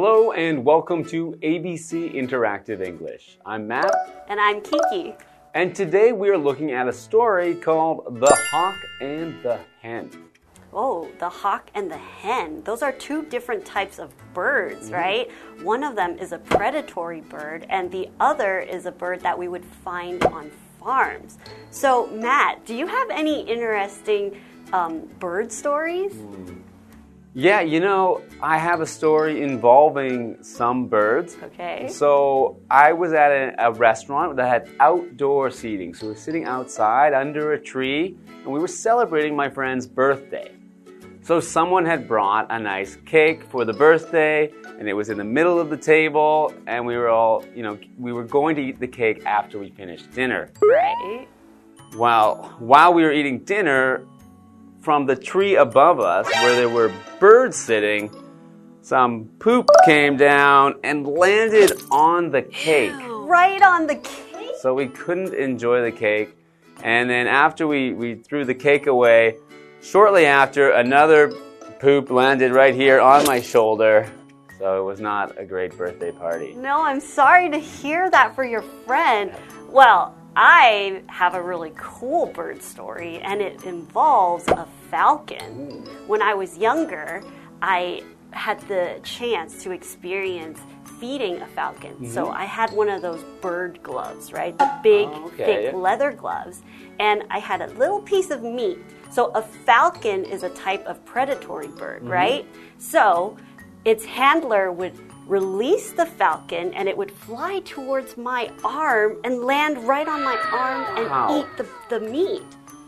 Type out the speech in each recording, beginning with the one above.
and welcome to ABC Interactive English. I'm Matt. And I'm Kiki. And today we are looking at a story called The Hawk and the Hen. Oh, the hawk and the hen. Those are two different types of birds, mm -hmm. right? One of them is a predatory bird, and the other is a bird that we would find on farms. So, Matt, do you have any interesting um, bird stories? Mm. Yeah, you know, I have a story involving some birds. Okay. So I was at a, a, restaurant that had outdoor seating. So we were sitting outside under a tree and we were celebrating my friend's birthday. So someone had brought a nice cake for the birthday, and it was in the middle of the table, and we were all, you know, we were going to eat the cake after we finished dinner. Right. Well, while we were eating dinner, from the tree above us, where there were birds sitting, some poop came down and landed on the cake. Right on the cake? So we couldn't enjoy the cake. And then after we, we threw the cake away, Shortly after, another poop landed right here on my shoulder. So it was not a great birthday party. No, I'm sorry to hear that for your friend. Well, I have a really cool bird story, and it involves a falcon. When I was younger, I had the chance to experience feeding a falcon. Mm -hmm. So I had one of those bird gloves, right? The big, oh, okay. thick leather gloves. And I had a little piece of meat so a falcon is a type of predatory bird, mm -hmm. right? So its handler would release the falcon and it would fly towards my arm and land right on my arm and wow. eat the, the meat.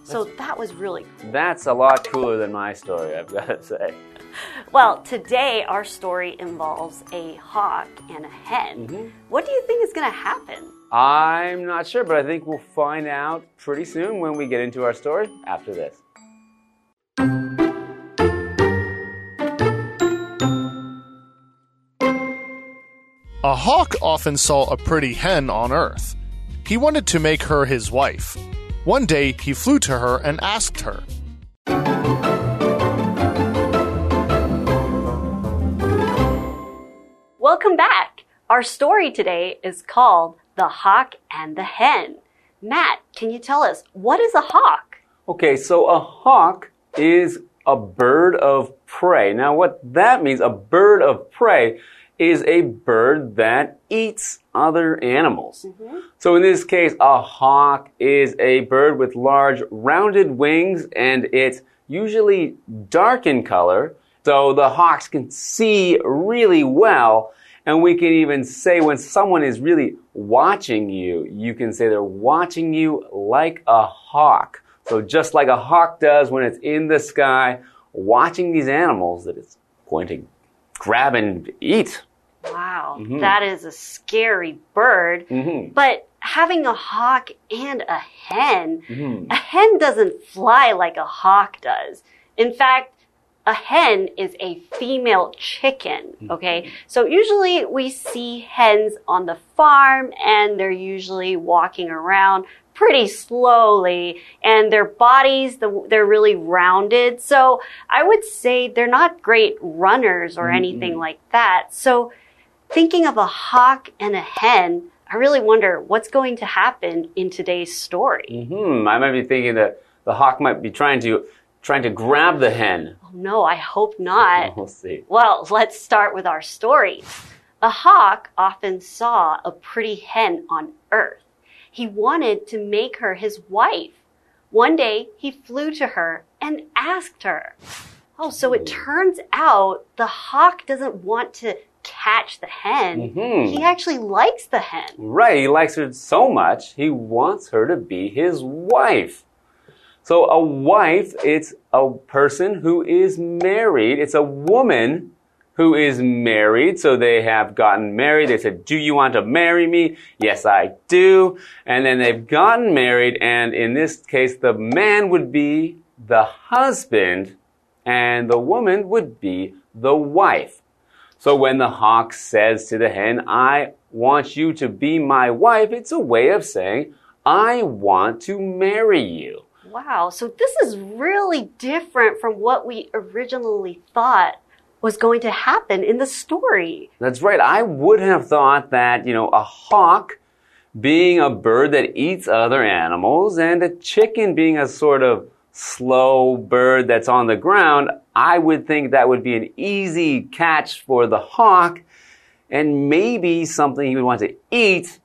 So that's, that was really cool. That's a lot cooler than my story, I've got to say. Well, today our story involves a hawk and a hen. Mm -hmm. What do you think is going to happen? I'm not sure, but I think we'll find out pretty soon when we get into our story after this. A hawk often saw a pretty hen on Earth. He wanted to make her his wife. One day, he flew to her and asked her. Welcome back. Our story today is called The Hawk and the Hen. Matt, can you tell us what is a hawk? Okay, so a hawk is a bird of prey. Now, what that means, a bird of prey, is a bird that eats other animals. Mm -hmm. So in this case, a hawk is a bird with large rounded wings and it's usually dark in color. So the hawks can see really well. And we can even say when someone is really watching you, you can say they're watching you like a hawk. So just like a hawk does when it's in the sky, watching these animals that it's going to grab and eat. Wow, mm -hmm. that is a scary bird. Mm -hmm. But having a hawk and a hen, mm -hmm. a hen doesn't fly like a hawk does. In fact, a hen is a female chicken, mm-hmm. okay? So usually we see hens on the farm and they're usually walking around pretty slowly and their bodies the, they're really rounded so i would say they're not great runners or mm -hmm. anything like that so thinking of a hawk and a hen i really wonder what's going to happen in today's story. Mm -hmm. i might be thinking that the hawk might be trying to trying to grab the hen. Oh, no i hope not. We'll see. Well let's start with our story. A hawk often saw a pretty hen on earth. He wanted to make her his wife. One day, he flew to her and asked her. Oh, so it turns out the hawk doesn't want to catch the hen. Mm -hmm. He actually likes the hen. Right, he likes her so much, he wants her to be his wife. So a wife, it's a person who is married. It's a woman who is married. So they have gotten married. They said, do you want to marry me? Yes, I do. And then they've gotten married. And in this case, the man would be the husband and the woman would be the wife. So when the hawk says to the hen, I want you to be my wife, it's a way of saying, I want to marry you. Wow, so this is really different from what we originally thought was going to happen in the story. That's right. I would have thought that, you know, a hawk being a bird that eats other animals and a chicken being a sort of slow bird that's on the ground, I would think that would be an easy catch for the hawk and maybe something he would want to eat.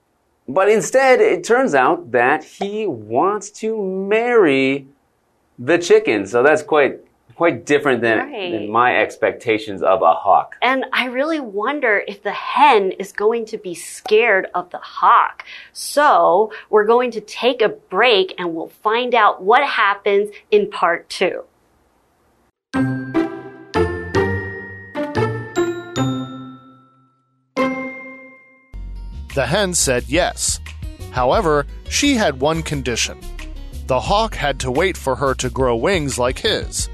But instead, it turns out that he wants to marry the chicken. So that's quite quite different than, Right. than my expectations of a hawk. And I really wonder if the hen is going to be scared of the hawk. So we're going to take a break and we'll find out what happens in part two. The hen said yes. However, she had one condition. The hawk had to wait for her to grow wings like his.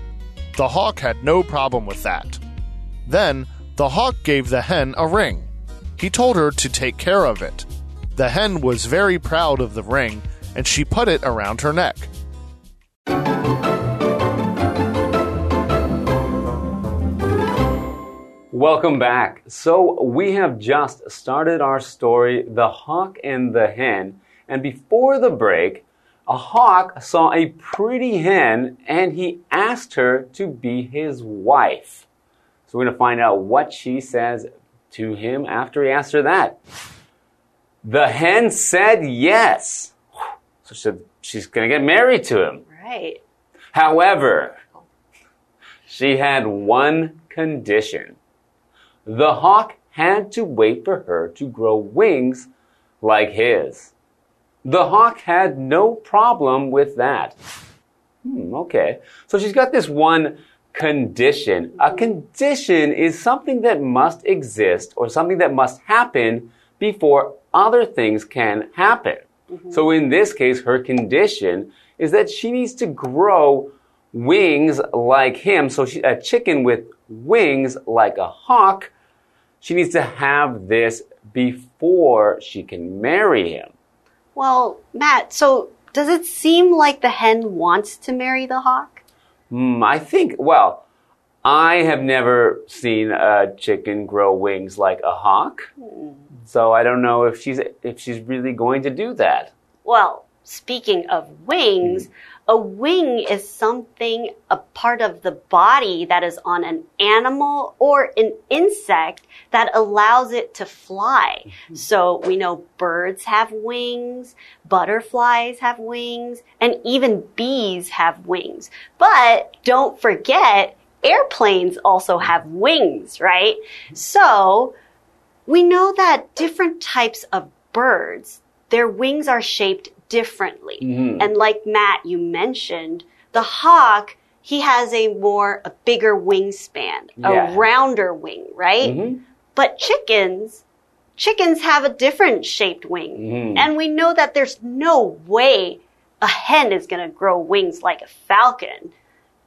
The hawk had no problem with that. Then, the hawk gave the hen a ring. He told her to take care of it. The hen was very proud of the ring, and she put it around her neck. Welcome back. So, we have just started our story, The Hawk and the Hen. And before the break, a hawk saw a pretty hen and he asked her to be his wife. So, we're going to find out what she says to him after he asked her that. The hen said yes. So, she said she's going to get married to him. Right. However, she had one condition. The hawk had to wait for her to grow wings like his. The hawk had no problem with that. Hmm, okay. So she's got this one condition. A condition is something that must exist or something that must happen before other things can happen. So in this case, her condition is that she needs to grow wings like him. So she, a chicken with wings like a hawk, she needs to have this before she can marry him. Well, Matt, so does it seem like the hen wants to marry the hawk? Hmm, I think, well, I have never seen a chicken grow wings like a hawk. So I don't know if she's if she's really going to do that. Well, speaking of wings, a wing is something, a part of the body that is on an animal or an insect that allows it to fly. Mm-hmm. So we know birds have wings, butterflies have wings, and even bees have wings. But don't forget, airplanes also have wings, right? So, we know that different types of birds, their wings are shaped differently. And like Matt, you mentioned, the hawk, he has a more, a bigger wingspan, Yeah. a rounder wing, right? But chickens, chickens have a different shaped wing. Mhm. And we know that there's no way a hen is going to grow wings like a falcon.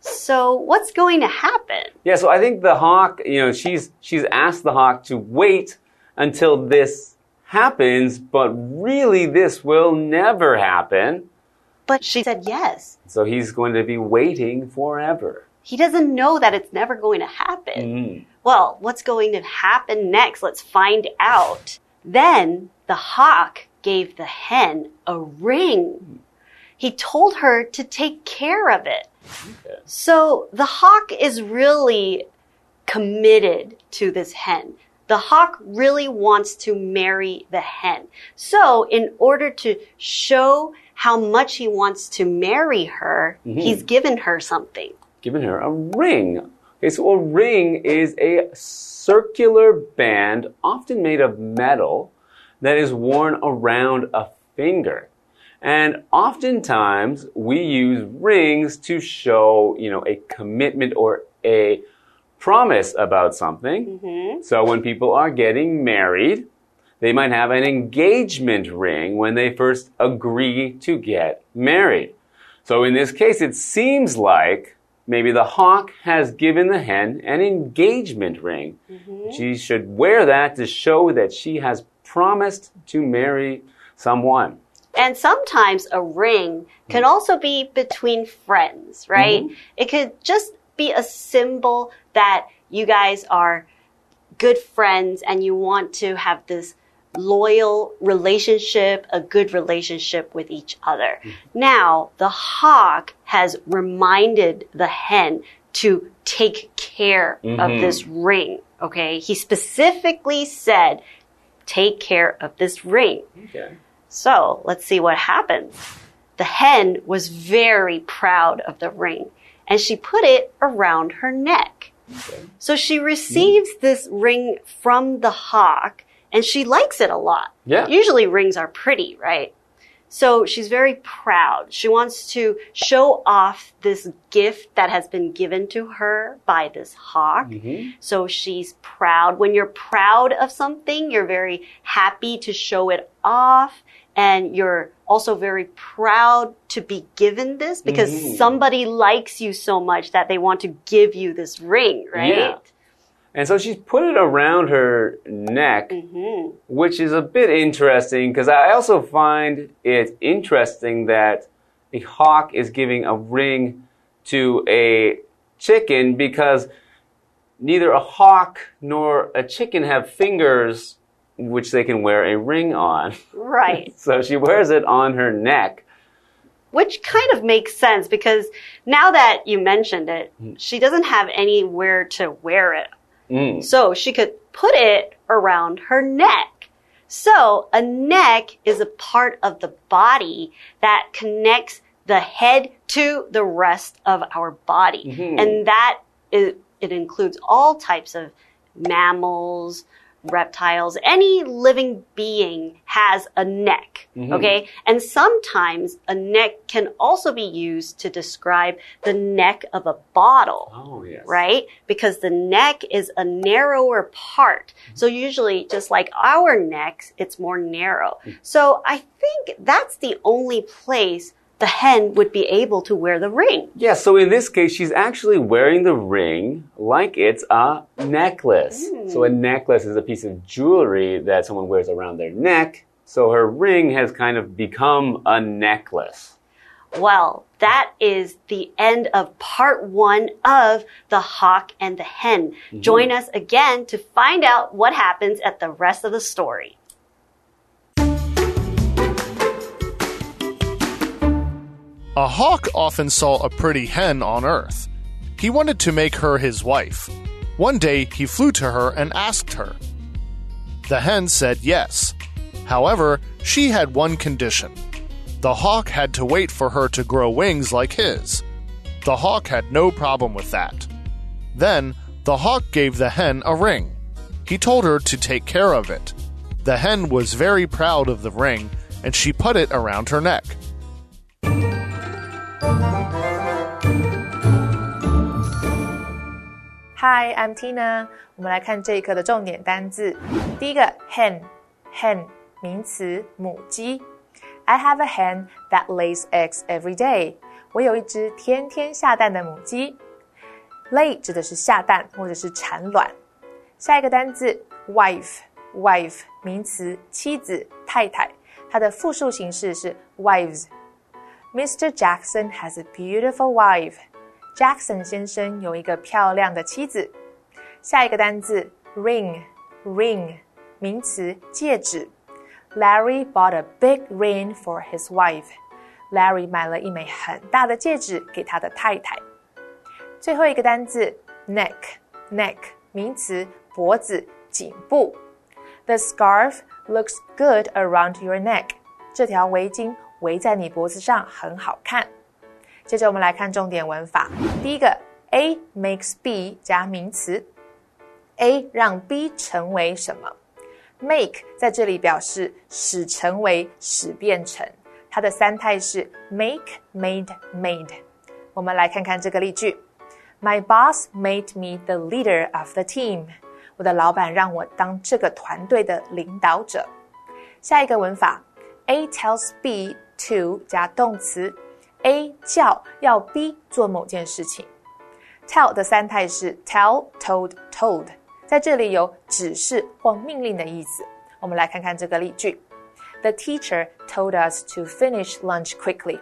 So what's going to happen? Yeah, so I think the hawk, you know, she's she's asked the hawk to wait until this happens, but really this will never happen. But she said yes. So he's going to be waiting forever. He doesn't know that it's never going to happen. Mm. Well, what's going to happen next? Let's find out. Then the hawk gave the hen a ring. He told her to take care of it. Okay. So the hawk is really committed to this hen. The hawk really wants to marry the hen. So in order to show how much he wants to marry her, mm-hmm. he's given her something. Given her a ring. Okay, so a ring is a circular band, often made of metal, that is worn around a finger. And oftentimes we use rings to show, you know, a commitment or a promise about something. Mm-hmm. So when people are getting married, they might have an engagement ring when they first agree to get married. So in this case, it seems like maybe the hawk has given the hen an engagement ring. Mm-hmm. She should wear that to show that she has promised to marry someone. And sometimes a ring can mm. also be between friends, right? Mm-hmm. It could just be a symbol that you guys are good friends and you want to have this loyal relationship, a good relationship with each other. Mm. Now, the hawk has reminded the hen to take care of mm-hmm. this ring. Okay. He specifically said, take care of this ring. Okay. So let's see what happens. The hen was very proud of the ring and she put it around her neck. So she receives this ring from the hawk and she likes it a lot. Yeah. Usually rings are pretty, right? So she's very proud. She wants to show off this gift that has been given to her by this hawk. Mm-hmm. So she's proud. When you're proud of something, you're very happy to show it off. And you're also very proud to be given this because mm-hmm. somebody likes you so much that they want to give you this ring, right? Yeah. And so she's put it around her neck, mm-hmm. which is a bit interesting because I also find it interesting that a hawk is giving a ring to a chicken because neither a hawk nor a chicken have fingers which they can wear a ring on. Right. So she wears it on her neck. Which kind of makes sense because now that you mentioned it, she doesn't have anywhere to wear it. Mm. So she could put it around her neck. So a neck is a part of the body that connects the head to the rest of our body. And that is, it includes all types of mammals, reptiles, any living being has a neck. Mm-hmm. Okay. And sometimes a neck can also be used to describe the neck of a bottle Oh, yes. right? Because the neck is a narrower part. So usually, just like our necks, it's more narrow. Mm. So I think that's the only place the hen would be able to wear the ring. Yeah, so in this case, she's actually wearing the ring like it's a necklace. Hmm. So a necklace is a piece of jewelry that someone wears around their neck. So her ring has kind of become a necklace. Well, that is the end of part one of The Hawk and the Hen. Mm-hmm. Join us again to find out what happens at the rest of the story. A hawk often saw a pretty hen on Earth. He wanted to make her his wife. One day, he flew to her and asked her. The hen said yes. However, she had one condition. The hawk had to wait for her to grow wings like his. The hawk had no problem with that. Then, the hawk gave the hen a ring. He told her to take care of it. The hen was very proud of the ring, and she put it around her neck. Hi, I'm Tina。我们来看这一课的重点单字。第一个，hen，hen 名词，母鸡。I have a hen that lays eggs every day。我有一只天天下蛋的母鸡。Lay 指的是下蛋或者是产卵。下一个单字，wife，wife 名词，妻子、太太。它的复数形式是 wives。Mr. Jackson has a beautiful wife. Jackson 先生有一个漂亮的妻子。下一个单字 ring，ring 名词，戒指。Larry bought a big ring for his wife. Larry 买了一枚很大的戒指给他的太太。最后一个单字 neck，neck 名词，脖子、颈部。The scarf looks good around your neck. 这条围巾围在你脖子上很好看。接着我们来看重点文法。第一个，A makes B 加名词，A 让 B 成为什么？Make 在这里表示使成为、使变成，它的三态是 make、made、made。我们来看看这个例句：My boss made me the leader of the team。我的老板让我当这个团队的领导者。下一个文法，A tells B to 加动词。A 叫要 B 做某件事情。Tell 的三态是 tell、told、told，在这里有指示或命令的意思。我们来看看这个例句：The teacher told us to finish lunch quickly。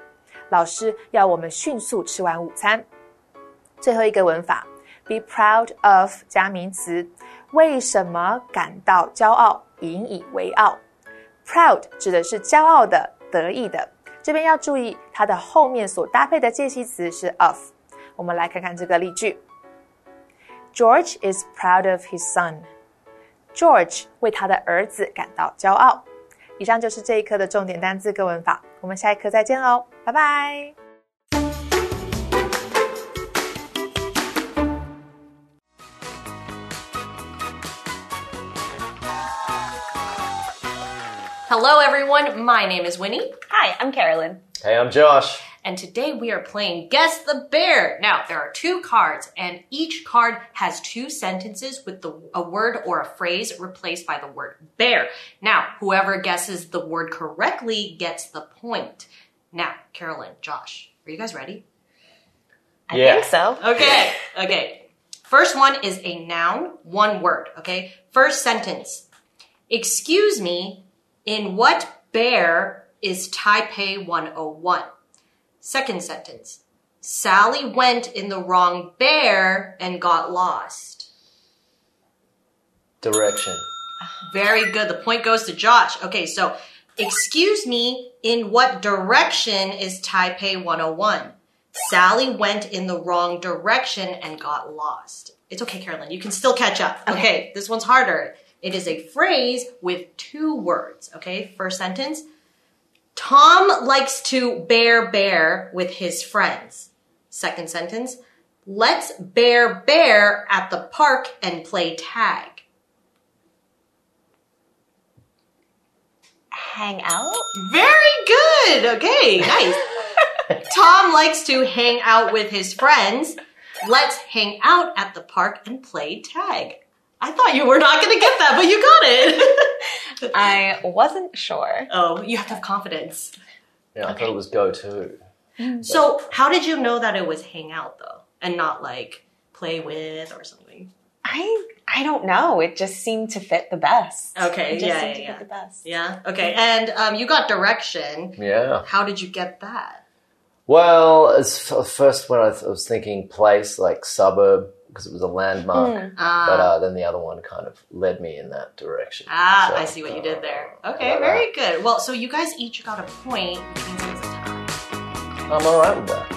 老师要我们迅速吃完午餐。最后一个文法，be proud of 加名词，为什么感到骄傲，引以为傲？proud 指的是骄傲的、得意的。这边要注意，它的后面所搭配的介系词是 of。我们来看看这个例句：George is proud of his son。George 为他的儿子感到骄傲。以上就是这一课的重点单词跟文法，我们下一课再见喽，拜拜。Hello, everyone. My name is Winnie. Hi, I'm Carolyn. Hey, I'm Josh. And today we are playing Guess the Bear. Now, there are two cards, and each card has two sentences with the, a word or a phrase replaced by the word bear. Now, whoever guesses the word correctly gets the point. Now, Carolyn, Josh, are you guys ready? I Yeah. think so. Okay, okay. First one is a noun, one word, okay? First sentence. Excuse me, in what bear is Taipei 101? Second sentence. Sally went in the wrong bear and got lost. Direction. Very good. The point goes to Josh. Okay, so excuse me, in what direction is Taipei 101? Sally went in the wrong direction and got lost. It's okay, Carolyn. You can still catch up. Okay, this one's harder. It is a phrase with two words. Okay, first sentence. Tom likes to bear bear with his friends. Second sentence. Let's bear bear at the park and play tag. Hang out? Very good. Okay, nice. Tom likes to hang out with his friends. Let's hang out at the park and play tag. I thought you were not going to get that, but you got it. I wasn't sure. oh, you have to have confidence. Yeah, I thought it was go to. So, how did you know that it was hang out though, and not like play with or something? I I don't know. It just seemed to fit the best. Okay, It just yeah, seemed yeah, to yeah. fit the best. Yeah. Okay. And um, you got direction. Yeah. How did you get that? Well, as f- first when I, th- I was thinking place, like suburb, because it was a landmark. Ah. But uh, then the other one kind of led me in that direction. Ah, So, I see what you did there. Okay, Yeah. very good. Well, so you guys each got a point, which means it was a tie. I'm alright with that.